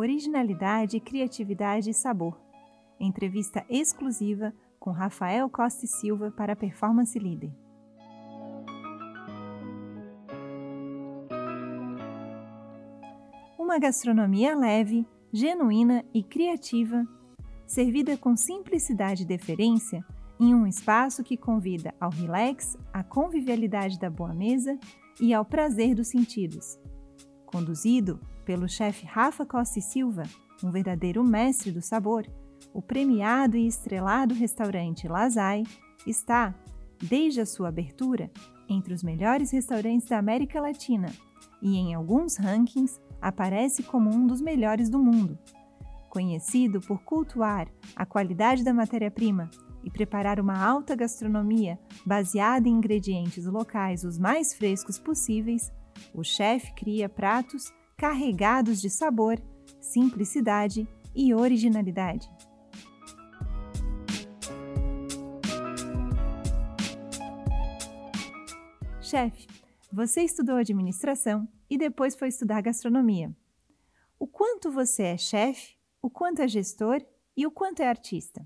originalidade, criatividade e sabor. Entrevista exclusiva com Rafael Costa e Silva para a Performance Leader. Uma gastronomia leve, genuína e criativa, servida com simplicidade e deferência em um espaço que convida ao relax, à convivialidade da boa mesa e ao prazer dos sentidos. Conduzido pelo chefe Rafa Costa e Silva, um verdadeiro mestre do sabor, o premiado e estrelado restaurante Lazai está, desde a sua abertura, entre os melhores restaurantes da América Latina e, em alguns rankings, aparece como um dos melhores do mundo. Conhecido por cultuar a qualidade da matéria-prima e preparar uma alta gastronomia baseada em ingredientes locais os mais frescos possíveis, o chefe cria pratos carregados de sabor, simplicidade e originalidade. Chefe, você estudou administração e depois foi estudar gastronomia. O quanto você é chefe, o quanto é gestor e o quanto é artista?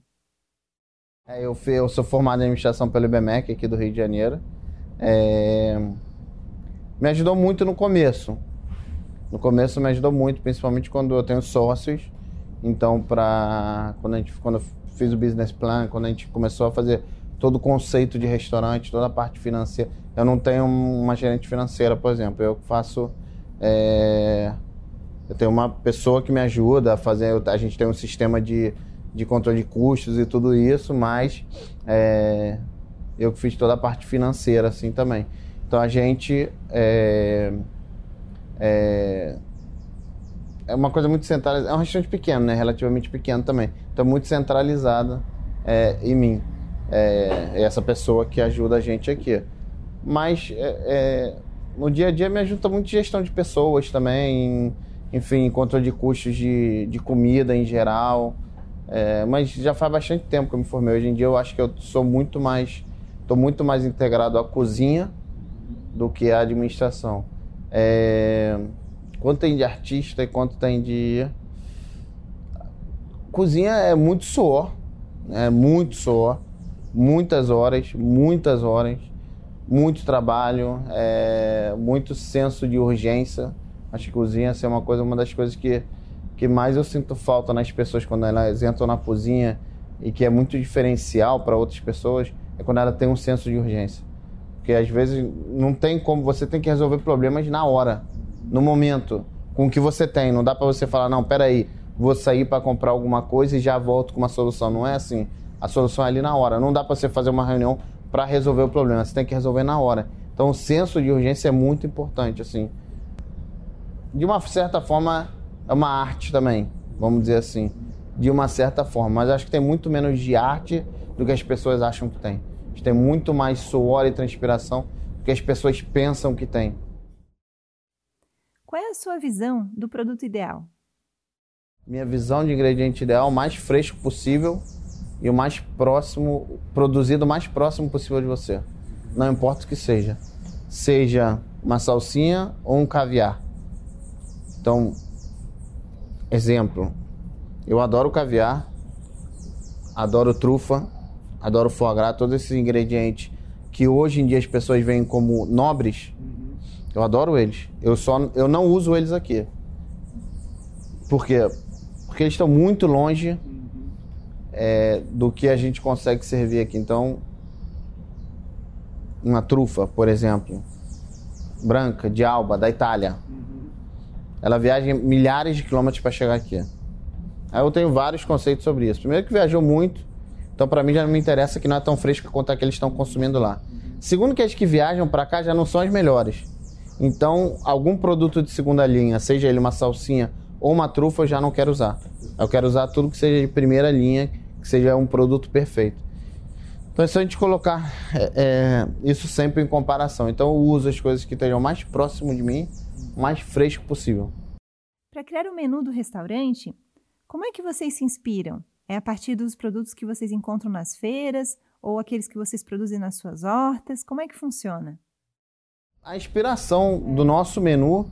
É, eu, eu, sou formado em administração pelo IBMEC aqui do Rio de Janeiro. É... Me ajudou muito no começo. No começo me ajudou muito, principalmente quando eu tenho sócios. Então, para quando a gente quando eu fiz o business plan, quando a gente começou a fazer todo o conceito de restaurante, toda a parte financeira, eu não tenho uma gerente financeira, por exemplo. Eu faço. É, eu tenho uma pessoa que me ajuda a fazer. A gente tem um sistema de, de controle de custos e tudo isso, mas é, eu fiz toda a parte financeira assim também. Então a gente. É, é, é uma coisa muito centralizada. É um restaurante pequeno, né? Relativamente pequeno também. Então muito centralizada é, em mim. É, é essa pessoa que ajuda a gente aqui mas é, é, no dia a dia me ajuda muito gestão de pessoas também, enfim, controle de custos de, de comida em geral. É, mas já faz bastante tempo que eu me formei. Hoje em dia eu acho que eu sou muito mais, estou muito mais integrado à cozinha do que à administração. É, quanto tem de artista e quanto tem de cozinha é muito suor, é muito suor, muitas horas, muitas horas muito trabalho, é, muito senso de urgência. Acho que cozinha é uma coisa, uma das coisas que, que mais eu sinto falta nas pessoas quando elas entram na cozinha e que é muito diferencial para outras pessoas, é quando ela tem um senso de urgência. Porque às vezes não tem como, você tem que resolver problemas na hora, no momento, com o que você tem. Não dá para você falar, não, peraí, vou sair para comprar alguma coisa e já volto com uma solução. Não é assim. A solução é ali na hora. Não dá para você fazer uma reunião para resolver o problema. Você tem que resolver na hora. Então, o senso de urgência é muito importante, assim. De uma certa forma, é uma arte também, vamos dizer assim. De uma certa forma. Mas acho que tem muito menos de arte do que as pessoas acham que tem. A gente tem muito mais suor e transpiração do que as pessoas pensam que tem. Qual é a sua visão do produto ideal? Minha visão de ingrediente ideal, o mais fresco possível, e o mais próximo, produzido o mais próximo possível de você. Não importa o que seja. Seja uma salsinha ou um caviar. Então, exemplo, eu adoro caviar, adoro trufa, adoro foie gras, todos esses ingredientes que hoje em dia as pessoas veem como nobres, eu adoro eles. Eu só eu não uso eles aqui. Por quê? Porque eles estão muito longe é, do que a gente consegue servir aqui. Então, uma trufa, por exemplo, branca, de alba, da Itália. Ela viaja milhares de quilômetros para chegar aqui. Aí eu tenho vários conceitos sobre isso. Primeiro que viajou muito, então para mim já não me interessa que não é tão fresca quanto a que eles estão consumindo lá. Segundo que as que viajam para cá já não são as melhores. Então, algum produto de segunda linha, seja ele uma salsinha ou uma trufa, eu já não quero usar. Eu quero usar tudo que seja de primeira linha, que seja um produto perfeito. Então é só a gente colocar é, é, isso sempre em comparação. Então eu uso as coisas que estejam mais próximo de mim, mais fresco possível. Para criar o menu do restaurante, como é que vocês se inspiram? É a partir dos produtos que vocês encontram nas feiras ou aqueles que vocês produzem nas suas hortas? Como é que funciona? A inspiração do nosso menu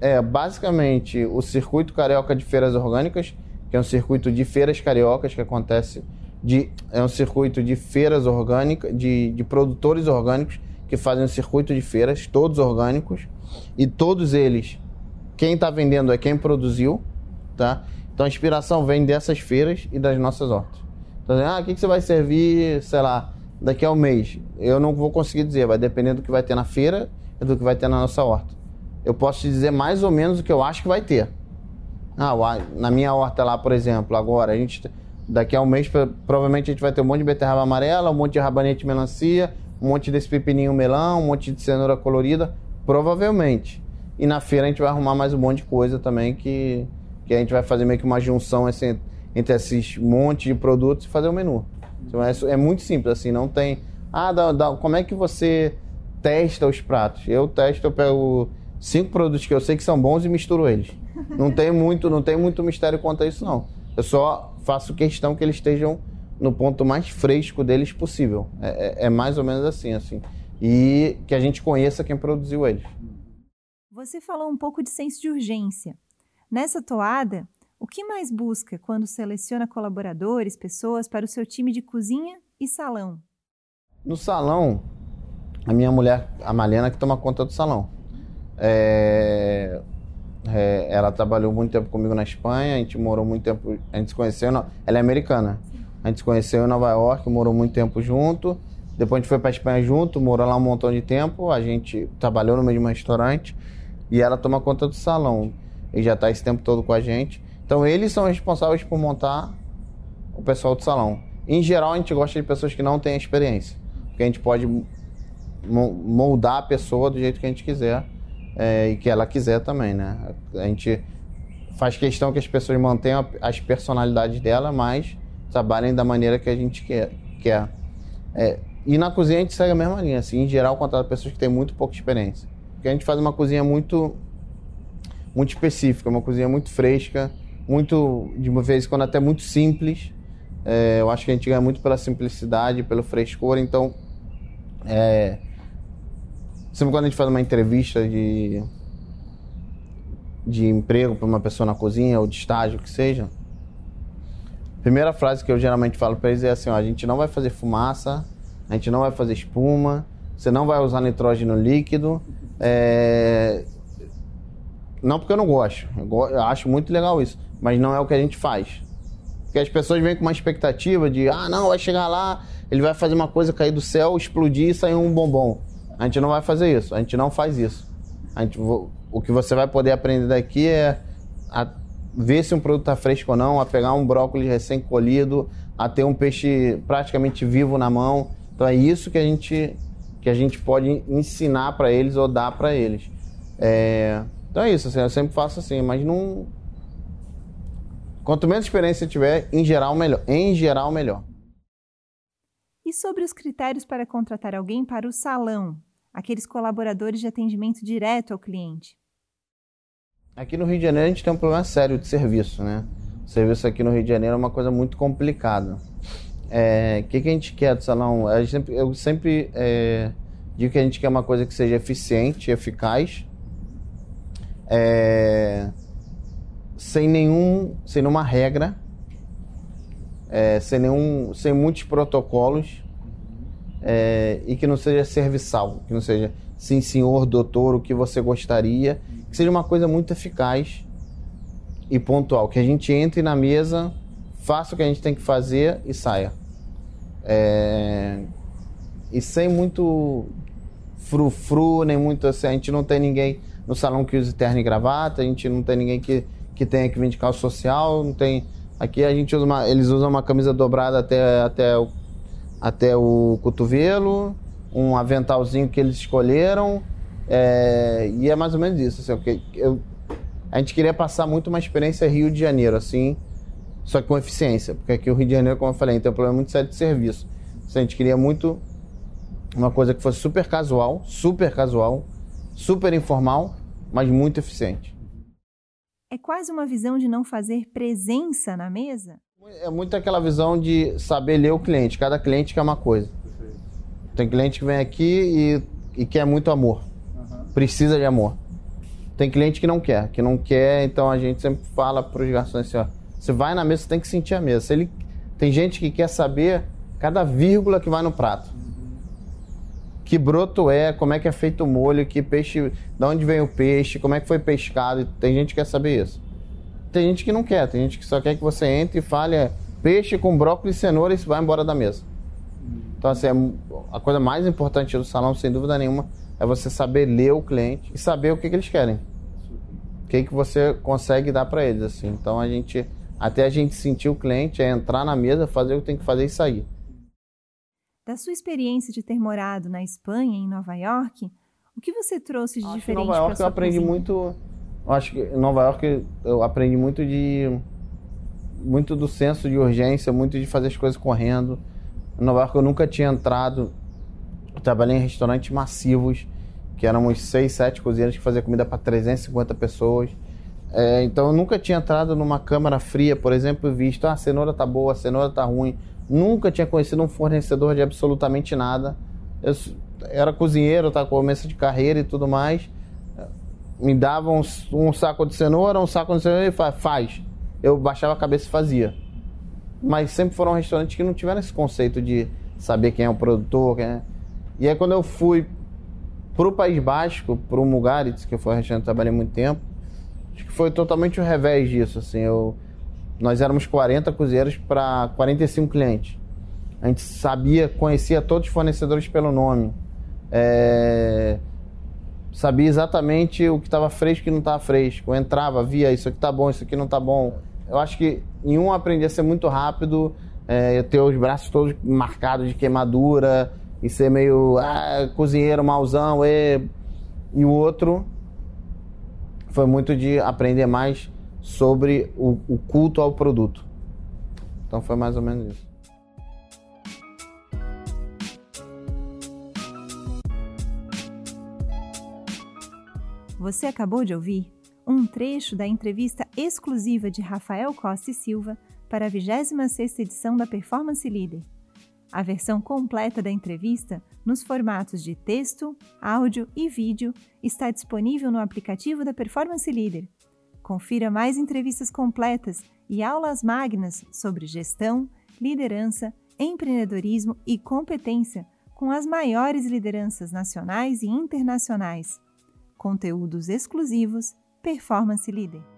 é basicamente o circuito carioca de feiras orgânicas, que é um circuito de feiras cariocas que acontece de é um circuito de feiras orgânicas, de, de produtores orgânicos que fazem um circuito de feiras, todos orgânicos, e todos eles, quem está vendendo é quem produziu, tá? Então a inspiração vem dessas feiras e das nossas hortas. Então, ah, o que, que você vai servir, sei lá, daqui a um mês? Eu não vou conseguir dizer, vai depender do que vai ter na feira e do que vai ter na nossa horta. Eu posso te dizer mais ou menos o que eu acho que vai ter. Ah, na minha horta lá, por exemplo, agora, a gente daqui a um mês provavelmente a gente vai ter um monte de beterraba amarela, um monte de rabanete melancia, um monte desse pepininho melão, um monte de cenoura colorida, provavelmente. E na feira a gente vai arrumar mais um monte de coisa também que, que a gente vai fazer meio que uma junção assim, entre esses monte de produtos e fazer o um menu. Então, é, é, muito simples, assim, não tem. Ah, dá, dá, como é que você testa os pratos? Eu testo, eu pego cinco produtos que eu sei que são bons e misturo eles. Não tem muito, não tem muito mistério quanto a isso, não. Eu só faço questão que eles estejam no ponto mais fresco deles possível. É, é, é mais ou menos assim, assim. E que a gente conheça quem produziu eles. Você falou um pouco de senso de urgência. Nessa toada, o que mais busca quando seleciona colaboradores, pessoas para o seu time de cozinha e salão? No salão, a minha mulher, a Malena, que toma conta do salão. É, é, ela trabalhou muito tempo comigo na Espanha, a gente morou muito tempo, a gente se conheceu, ela é americana. A gente se conheceu em Nova York, morou muito tempo junto. Depois a gente foi para Espanha junto, morou lá um montão de tempo. A gente trabalhou no mesmo restaurante e ela toma conta do salão. E já está esse tempo todo com a gente. Então eles são responsáveis por montar o pessoal do salão. Em geral, a gente gosta de pessoas que não têm experiência, porque a gente pode moldar a pessoa do jeito que a gente quiser é, e que ela quiser também, né? A gente faz questão que as pessoas mantenham as personalidades dela, mas trabalhem da maneira que a gente quer. quer. É, e na cozinha a gente segue a mesma linha, assim, em geral contrata pessoas que têm muito pouca experiência. Porque a gente faz uma cozinha muito muito específica, uma cozinha muito fresca, muito, de uma vez quando até muito simples. É, eu acho que a gente ganha muito pela simplicidade, pelo frescor, então é, sempre quando a gente faz uma entrevista de, de emprego para uma pessoa na cozinha ou de estágio que seja, a primeira frase que eu geralmente falo para eles é assim: ó, a gente não vai fazer fumaça, a gente não vai fazer espuma, você não vai usar nitrógeno líquido. É... Não porque eu não gosto, eu acho muito legal isso mas não é o que a gente faz. Porque as pessoas vêm com uma expectativa de, ah, não, vai chegar lá, ele vai fazer uma coisa cair do céu, explodir e sair um bombom. A gente não vai fazer isso, a gente não faz isso. A gente, o que você vai poder aprender daqui é a ver se um produto está fresco ou não, a pegar um brócolis recém-colhido, a ter um peixe praticamente vivo na mão. Então é isso que a gente, que a gente pode ensinar para eles ou dar para eles. É, então é isso, assim, eu sempre faço assim, mas não Quanto menos experiência tiver, em geral, melhor. Em geral, melhor. E sobre os critérios para contratar alguém para o salão, aqueles colaboradores de atendimento direto ao cliente? Aqui no Rio de Janeiro a gente tem um problema sério de serviço, né? O serviço aqui no Rio de Janeiro é uma coisa muito complicada. É, o é, que, que a gente quer do salão? A sempre, eu sempre é, digo que a gente quer uma coisa que seja eficiente, eficaz. É, sem nenhum, sem nenhuma regra, é, sem nenhum, sem muitos protocolos é, e que não seja serviçal, que não seja sim senhor, doutor, o que você gostaria, que seja uma coisa muito eficaz e pontual, que a gente entre na mesa, faça o que a gente tem que fazer e saia. É, e sem muito frufru, nem muito assim, a gente não tem ninguém no salão que use terno e gravata, a gente não tem ninguém que que tem aqui vindical social, não tem. Aqui a gente usa uma, eles usam uma camisa dobrada até, até, o, até o cotovelo, um aventalzinho que eles escolheram. É, e é mais ou menos isso. Assim, eu, a gente queria passar muito uma experiência Rio de Janeiro, assim, só que com eficiência. Porque aqui o Rio de Janeiro, como eu falei, tem um problema muito sério de serviço. Assim, a gente queria muito uma coisa que fosse super casual, super casual, super informal, mas muito eficiente. É quase uma visão de não fazer presença na mesa? É muito aquela visão de saber ler o cliente. Cada cliente quer uma coisa. Tem cliente que vem aqui e, e quer muito amor. Uhum. Precisa de amor. Tem cliente que não quer, que não quer, então a gente sempre fala para os garçons assim, ó, você vai na mesa, você tem que sentir a mesa. Se ele, tem gente que quer saber cada vírgula que vai no prato. Que broto é, como é que é feito o molho, que peixe, de onde vem o peixe, como é que foi pescado. Tem gente que quer saber isso. Tem gente que não quer, tem gente que só quer que você entre e fale é, peixe com brócolis e cenoura e vai embora da mesa. Então, assim, é a coisa mais importante do salão, sem dúvida nenhuma, é você saber ler o cliente e saber o que, que eles querem. O que, que você consegue dar para eles, assim. Então, a gente, até a gente sentir o cliente, é entrar na mesa, fazer o que tem que fazer e sair. Da sua experiência de ter morado na Espanha, em Nova York, o que você trouxe de acho diferente Em Nova York eu aprendi cozinha? muito. Acho que em Nova York eu aprendi muito de. Muito do senso de urgência, muito de fazer as coisas correndo. Em Nova York eu nunca tinha entrado. Eu trabalhei em restaurantes massivos, que éramos seis, sete cozinheiros que faziam comida para 350 pessoas. É, então eu nunca tinha entrado numa câmara fria, por exemplo, e visto, ah, a cenoura tá boa, a cenoura tá ruim. Nunca tinha conhecido um fornecedor de absolutamente nada. Eu era cozinheiro, tá começo de carreira e tudo mais. Me davam um, um, saco de cenoura, um saco de cenoura e faz, faz. Eu baixava a cabeça e fazia. Mas sempre foram restaurantes que não tiveram esse conceito de saber quem é o produtor. Quem é... E aí quando eu fui pro País Basco, pro Mugaritz, que foi um restaurante que eu trabalhei muito tempo, acho que foi totalmente o revés disso, assim, eu nós éramos 40 cozinheiros para 45 clientes. A gente sabia, conhecia todos os fornecedores pelo nome. É... Sabia exatamente o que estava fresco e o que não estava fresco. Eu entrava, via isso aqui tá bom, isso aqui não tá bom. Eu acho que em um aprendi a ser muito rápido, é, ter os braços todos marcados de queimadura e ser meio ah, cozinheiro mauzão. E, e o outro foi muito de aprender mais sobre o, o culto ao produto. Então foi mais ou menos isso. Você acabou de ouvir um trecho da entrevista exclusiva de Rafael Costa e Silva para a 26ª edição da Performance Leader. A versão completa da entrevista, nos formatos de texto, áudio e vídeo, está disponível no aplicativo da Performance Leader. Confira mais entrevistas completas e aulas magnas sobre gestão, liderança, empreendedorismo e competência com as maiores lideranças nacionais e internacionais. Conteúdos exclusivos Performance Leader.